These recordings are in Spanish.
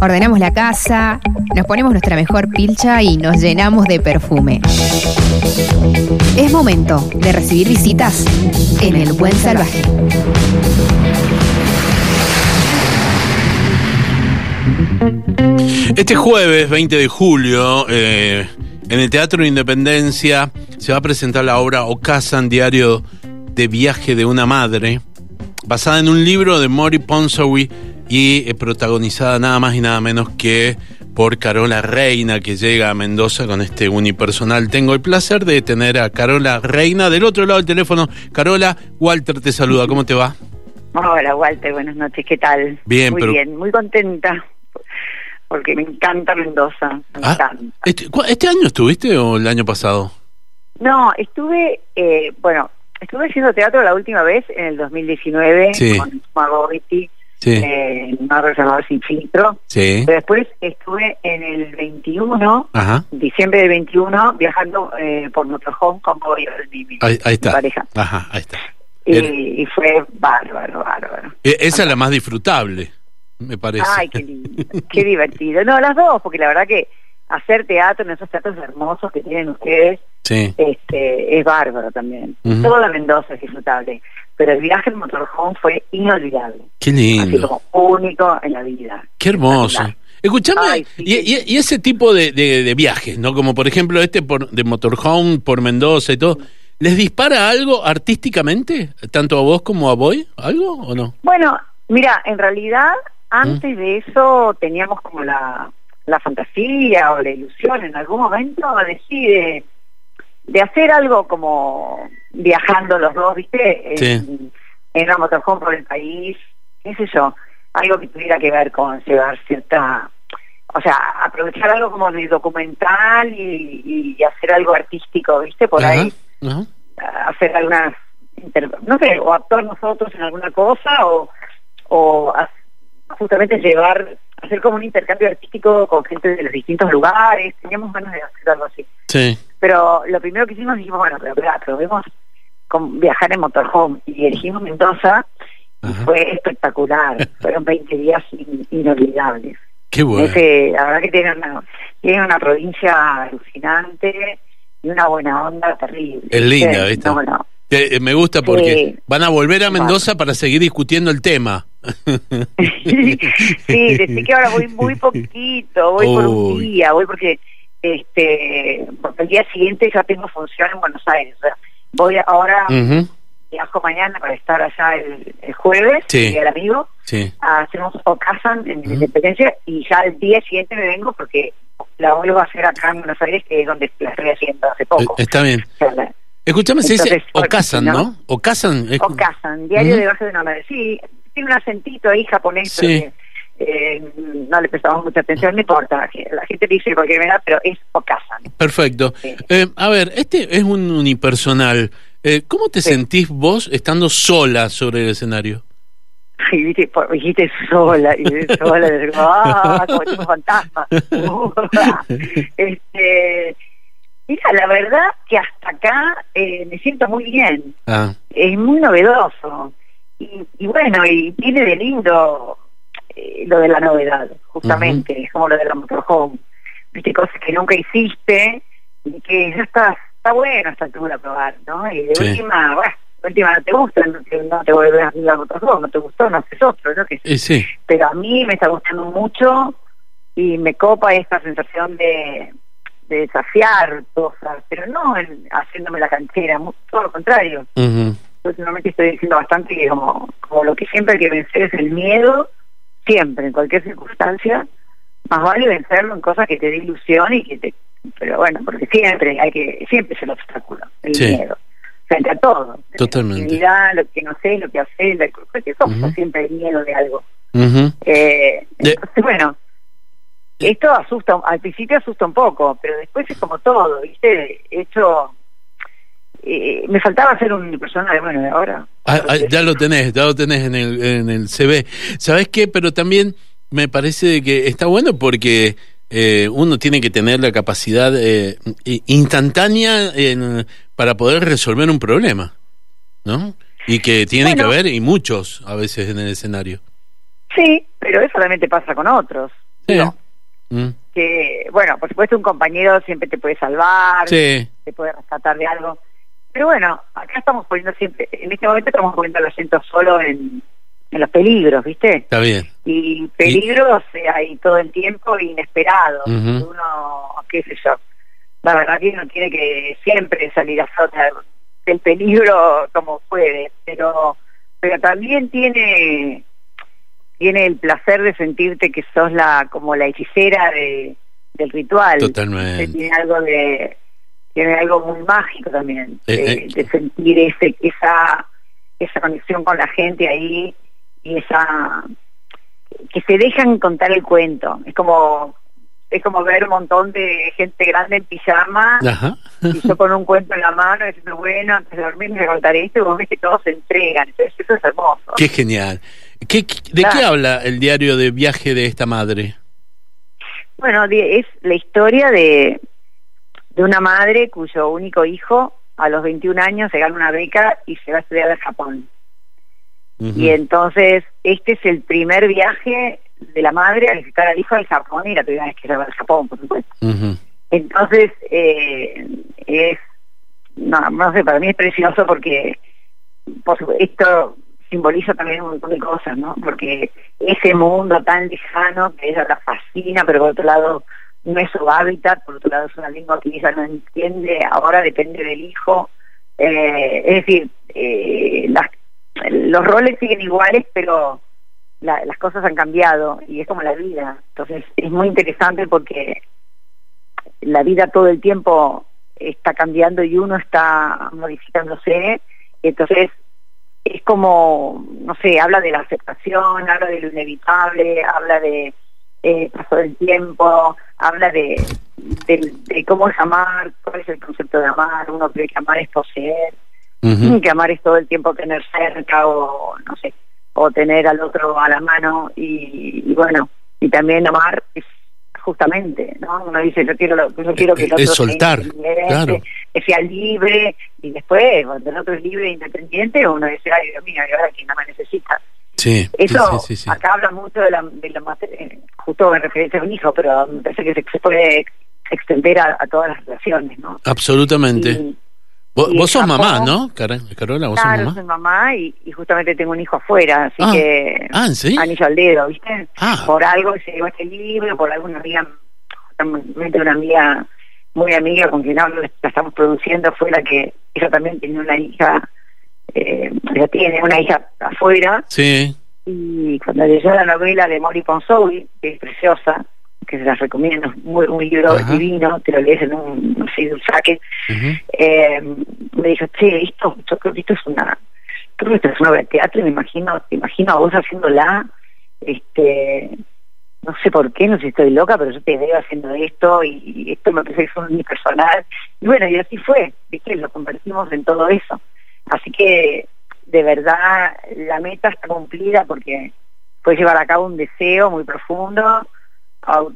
ordenamos la casa, nos ponemos nuestra mejor pilcha y nos llenamos de perfume. Es momento de recibir visitas en el Buen Salvaje. Este jueves 20 de julio, eh, en el Teatro Independencia, se va a presentar la obra Ocasan, Diario de Viaje de una Madre, basada en un libro de Mori Ponsawi y eh, protagonizada nada más y nada menos que por Carola Reina, que llega a Mendoza con este unipersonal. Tengo el placer de tener a Carola Reina del otro lado del teléfono. Carola, Walter te saluda, ¿cómo te va? Hola Walter, buenas noches, ¿qué tal? Bien, muy pero- bien, muy contenta porque me encanta Mendoza, me Ah, encanta. este, ¿Este año estuviste o el año pasado? No, estuve, eh, bueno, estuve haciendo teatro la última vez en el 2019 Sí. con Margotti, Sí, eh, Mar Reservado Sin Filtro, sí. pero después estuve en el 21, Ajá, diciembre del 21, viajando eh, por motorhome con Bobby Mimi, ahí, ahí mi pareja. Ajá, ahí está. Y, y fue bárbaro, bárbaro. E- Esa es la más disfrutable, me parece. Ay, qué lindo, qué divertido. No, las dos, porque la verdad que hacer teatro en esos teatros hermosos que tienen ustedes Sí. este, es bárbaro también. Ujú. Toda Mendoza es disfrutable, pero el viaje en motorhome fue inolvidable, Qué así lindo. como único en la vida. Qué hermoso. Escuchame, Ay, sí, y, y- y ese tipo de, de- de viajes, ¿no? Como por ejemplo este por, de motorhome por Mendoza y todo, ¿les dispara algo artísticamente? ¿Tanto a vos como a Boy? ¿Algo o no? Bueno, mira, en realidad Mm. antes de eso teníamos como la, la fantasía o la ilusión en algún momento decide de hacer algo como viajando los dos, ¿viste? En, Sí. en una motorhome por el país, qué sé yo, algo que tuviera que ver con llevar cierta, o sea, aprovechar algo como de documental y, y hacer algo artístico, ¿viste? Por Ajá, ahí ajá. hacer algunas no sé o actuar nosotros en alguna cosa o justamente llevar hacer como un intercambio artístico con gente de los distintos lugares teníamos ganas de hacer algo así Sí. pero lo primero que hicimos dijimos bueno pero espera, probemos con viajar en motorhome y elegimos Mendoza y Ajá. fue espectacular fueron 20 días in- inolvidables Qué bueno. ese, la verdad que tiene una, tiene una provincia alucinante y una buena onda terrible. Es linda, ¿viste? no, no. Eh, eh, me gusta porque Sí. van a volver a Mendoza para seguir discutiendo el tema. sí, desde que ahora voy muy poquito, voy por un día, voy porque este porque el día siguiente ya tengo función en Buenos Aires. o sea, voy ahora, Ujú, viajo mañana para estar allá el, el jueves, Sí. el día del amigo, Sí. hacemos Ocasan en Ujú. Independencia y ya el día siguiente me vengo porque la vuelvo a hacer acá en Buenos Aires, que es donde la estoy haciendo hace Eh, poco. Está bien. O sea, la- Escuchame, se dice Entonces, Ocasan, no- ¿no? Ocasan. es- Ocasan, diario de baja de una madre. Sí, tiene un acentito ahí japonés, Sí. pero que, eh, no le prestamos mucha atención, no importa. La gente dice cualquier manera, pero es Ocasan. Perfecto. Sí. Eh, a ver, este es un unipersonal. Eh, ¿Cómo te Sí. sentís vos estando sola sobre el escenario? Y viste, dijiste sola, y sola, y digo, ah, como tipo fantasma. este, mira, la verdad que hasta acá eh, me siento muy bien. Ah, es muy novedoso. Y, y bueno, y tiene de lindo eh, lo de la novedad, justamente, es como lo de la motorhome. Viste, cosas que nunca hiciste y que ya está, está bueno a esta altura probar, ¿no? Y de Sí. última, bueno, de última no te gusta, no te, no te vuelves a la motorhome, no te gustó, no haces otro, ¿no? Que, eh, sí. pero a mí me está gustando mucho y me copa esta sensación de, de desafiar cosas, pero no en- haciéndome la canchera, todo lo contrario últimamente estoy diciendo bastante que como, como lo que siempre hay que vencer es el miedo, siempre, en cualquier circunstancia, más vale vencerlo en cosas que te dé ilusión y que te... Pero bueno, porque siempre hay que, siempre es el obstáculo, el Sí. miedo, frente a todo. Totalmente. La lo que no sé, lo que hacer, la- cualquier cosa, siempre hay miedo de algo. Eh, De- entonces, bueno, esto asusta, al principio asusta un poco, pero después es como todo, ¿viste? Hecho, eh, me faltaba hacer un persona de bueno, de ahora. Ah, ah, ya lo tenés, ya lo tenés en el, en el CV. ¿Sabés qué? Pero también me parece que está bueno porque eh, uno tiene que tener la capacidad eh, instantánea en- para poder resolver un problema, ¿no? Y que tiene Bueno. que haber, y muchos a veces en el escenario. Sí, pero eso solamente pasa con otros. digo, Mm. que, bueno, por supuesto un compañero siempre te puede salvar, Sí. te puede rescatar de algo. Pero bueno, acá estamos poniendo siempre, en este momento estamos poniendo el acento solo en, en los peligros, ¿viste? Está bien. Y peligros hay todo el tiempo inesperados. Uno, qué sé yo, la verdad que uno tiene que siempre salir a flote del peligro como puede, pero pero también tiene tiene el placer de sentirte que sos la como la hechicera de, del ritual. Totalmente. Tiene algo de tiene algo muy mágico también Eh, de, eh. de sentir ese esa esa conexión con la gente ahí y esa que se dejan contar el cuento es como es como ver un montón de gente grande en pijama Ajá. y yo con un cuento en la mano diciendo bueno antes de dormir me voy a contar esto y vos ves que todos se entregan entonces eso es hermoso Qué genial. ¿Qué, ¿De qué habla el diario de viaje de esta madre? Bueno, es la historia de, de una madre cuyo único hijo a los 21 años se gana una beca y se va a estudiar a Japón. Y entonces este es el primer viaje de la madre a visitar al hijo al Japón y la primera vez que se va al Japón, por supuesto. Entonces eh, es, no, no sé, para mí es precioso porque por supuesto, esto simboliza también un montón de cosas, ¿no? Porque ese mundo tan lejano que ella la fascina, pero por otro lado no es su hábitat, por otro lado es una lengua que ella no entiende, ahora depende del hijo. Eh, es decir, eh, los roles siguen iguales, pero la- las cosas han cambiado y es como la vida. Entonces es muy interesante porque la vida todo el tiempo está cambiando y uno está modificándose. Entonces es como, no sé, habla de la aceptación, habla de lo inevitable, habla de eh, paso del tiempo, habla de, de, de cómo es amar, cuál es el concepto de amar, uno cree que amar es poseer, Ujú. que amar es todo el tiempo tener cerca o no sé, o tener al otro a la mano y, y bueno, y también amar es justamente, ¿no? Uno dice, yo quiero, lo- yo quiero que el Es otro sea soltar, independiente, claro. que sea libre y después cuando el otro es libre e independiente uno dice, ay Dios mío, y ahora quién no me necesita. Sí, sí, Eso sí, sí, sí. acá habla mucho de la, de la eh, justo en referencia a un hijo, pero me parece que se, se puede extender a, a todas las relaciones, ¿no? Absolutamente. Y- vos, y vos sos Japón- mamá, ¿no, Carola? ¿Vos Claro, sos soy mamá? mamá y, y justamente tengo un hijo afuera, así Ah. que Ah, ¿en serio? anillo al dedo, ¿viste? Ah. Por algo se llevó este libro, por alguna amiga, una amiga muy amiga con quien hablo, la estamos produciendo, fue la que ella también tenía una hija, eh, ella tiene una hija afuera, Sí. y cuando leyó la novela de Mori Ponsowi, que es preciosa, que se las recomiendo, muy, un libro Ajá. divino, te lo lees en un, de un saque, eh, me dijo, che, esto, yo creo que esto es una, creo que esto es una obra de teatro, y me imagino, te imagino a vos haciéndola, este, no sé por qué, no sé si estoy loca, pero yo te veo haciendo esto, y, esto me parece que es mi personal, y bueno, y así fue, viste, lo convertimos en todo eso. Así que, de verdad, la meta está cumplida porque fue llevar a cabo un deseo muy profundo,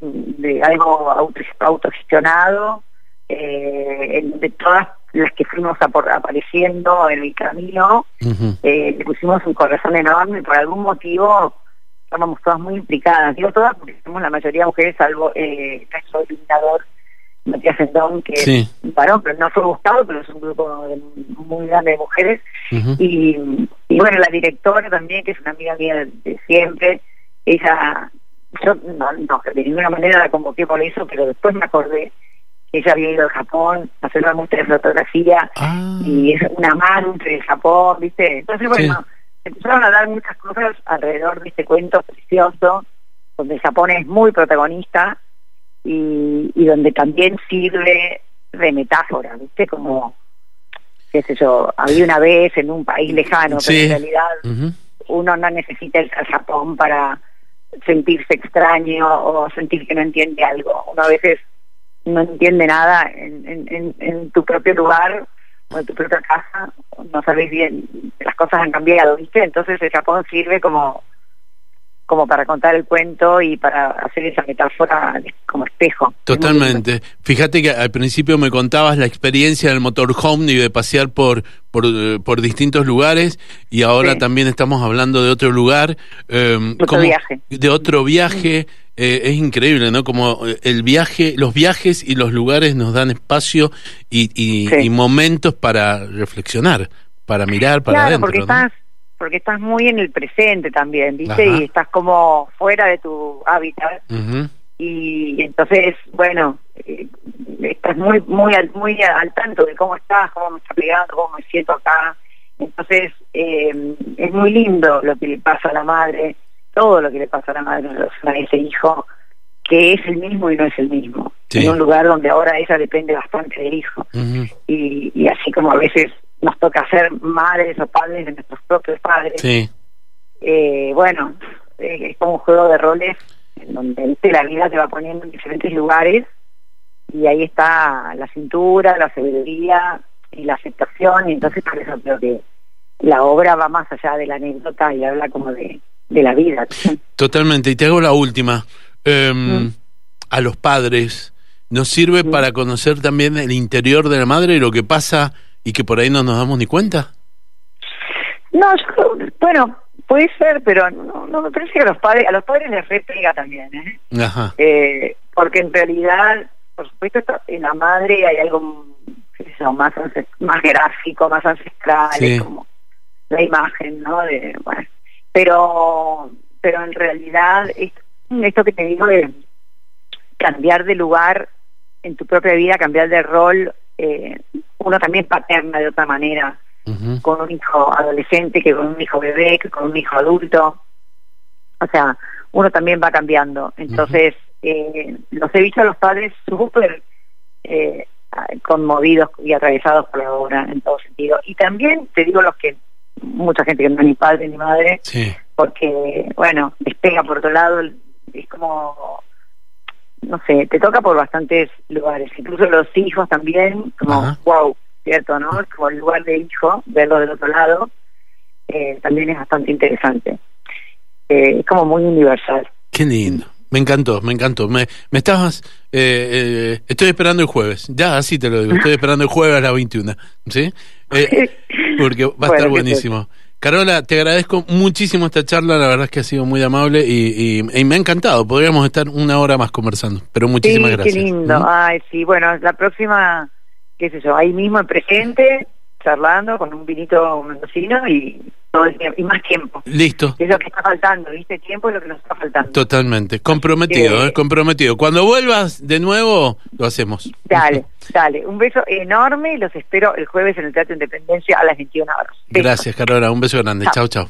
de algo auto- autogestionado, eh, en donde todas las que fuimos apor- apareciendo en el camino, eh, le pusimos un corazón enorme y por algún motivo estábamos todas muy implicadas. Digo todas porque somos la mayoría mujeres, salvo eh, nuestro iluminador, Matías Endón, que Sí. es un varón, pero no fue buscado, pero es un grupo de- muy grande de mujeres. Y, y bueno, la directora también, que es una amiga mía de, de siempre, ella, yo no, no, de ninguna manera la convoqué por eso, pero después me acordé que ella había ido a Japón a hacer una muestra de fotografía Ah. y es un amante del Japón, ¿viste? Entonces, bueno, empezaron a dar muchas cosas alrededor de este cuento precioso, donde Japón es muy protagonista y, y donde también sirve de metáfora, ¿viste? Como, qué sé yo, había una vez en un país lejano, pero en realidad uno no necesita a Japón para sentirse extraño o sentir que no entiende algo. Uno a veces no entiende nada en, en tu propio lugar o en tu propia casa, no sabes bien, las cosas han cambiado, ¿viste? Entonces el Japón sirve como como para contar el cuento y para hacer esa metáfora como espejo. Totalmente. Fíjate que al principio me contabas la experiencia del motorhome y de pasear por, por, eh, por distintos lugares y ahora Sí. también estamos hablando de otro lugar. eh, Otro ¿cómo- viaje. De otro viaje. eh, es increíble, ¿no? Como eh, el viaje, los viajes y los lugares nos dan espacio y, y, Sí. y momentos para reflexionar, para mirar para claro, adentro. porque ¿no? estás porque estás muy en el presente también, ¿viste? Ajá. Y estás como fuera de tu hábitat y entonces, bueno, eh, estás muy muy al, muy al tanto de cómo estás, cómo me está pegando, cómo me siento acá. Entonces, eh, es muy lindo lo que le pasa a la madre, todo lo que le pasa a la madre a ese hijo, que es el mismo y no es el mismo. Sí. En un lugar donde ahora ella depende bastante del hijo. Y, y así como a veces nos toca ser madres o padres de nuestros propios padres, Sí, eh, bueno, eh, es como un juego de roles en donde ¿viste? la vida te va poniendo en diferentes lugares y ahí está la cintura, la sabiduría y la aceptación y entonces por eso creo que la obra va más allá de la anécdota y habla como de, de la vida. totalmente. Y te hago la última. Em, Mm. A los padres, ¿nos sirve Mm. para conocer también el interior de la madre y lo que pasa y que por ahí no nos damos ni cuenta? No, yo bueno, puede ser, pero no, no me parece que a los padres, a los padres les repega también, ¿eh? Ajá. Eh, porque en realidad, por supuesto, esto- en la madre hay algo qué sé yo, más más gráfico, más ancestral, Sí. es como la imagen, ¿no? De, bueno, pero pero en realidad es- esto que te digo de cambiar de lugar en tu propia vida, cambiar de rol, eh, uno también paterna de otra manera con un hijo adolescente que con un hijo bebé, que con un hijo adulto. O sea, uno también va cambiando. Entonces, eh, los he visto a los padres súper eh, conmovidos y atravesados por la obra en todo sentido. Y también te digo los que, mucha gente que no es ni padre ni madre, Sí. porque, bueno, despega por otro lado, es como, no sé, te toca por bastantes lugares, incluso los hijos también, como, Ajá. wow, ¿cierto? ¿no? Como el lugar de hijo, verlo del otro lado, eh, también es bastante interesante. Eh, es como muy universal. Qué lindo. Me encantó, me encantó. Me, me estabas. eh, eh, estoy esperando el jueves. Ya, así te lo digo. Estoy esperando el jueves a las 21. ¿Sí? Eh, porque va a Bueno, estar buenísimo. Carola, te agradezco muchísimo esta charla. La verdad es que ha sido muy amable y, y- y me ha encantado. Podríamos estar una hora más conversando. Pero muchísimas sí, gracias. qué lindo. ¿Mm? Ay, sí, bueno, la próxima, qué sé yo, ahí mismo en presente, charlando con un vinito mendocino y todo el tiempo, y más tiempo. Listo. Es lo que está faltando, ¿viste? Tiempo es lo que nos está faltando. Totalmente. Comprometido, que- eh, comprometido. Cuando vuelvas de nuevo, lo hacemos. Dale, dale. Un beso enorme y los espero el jueves en el Teatro Independencia a las 21 horas. Gracias, Carola. Un beso grande. Chao, chao.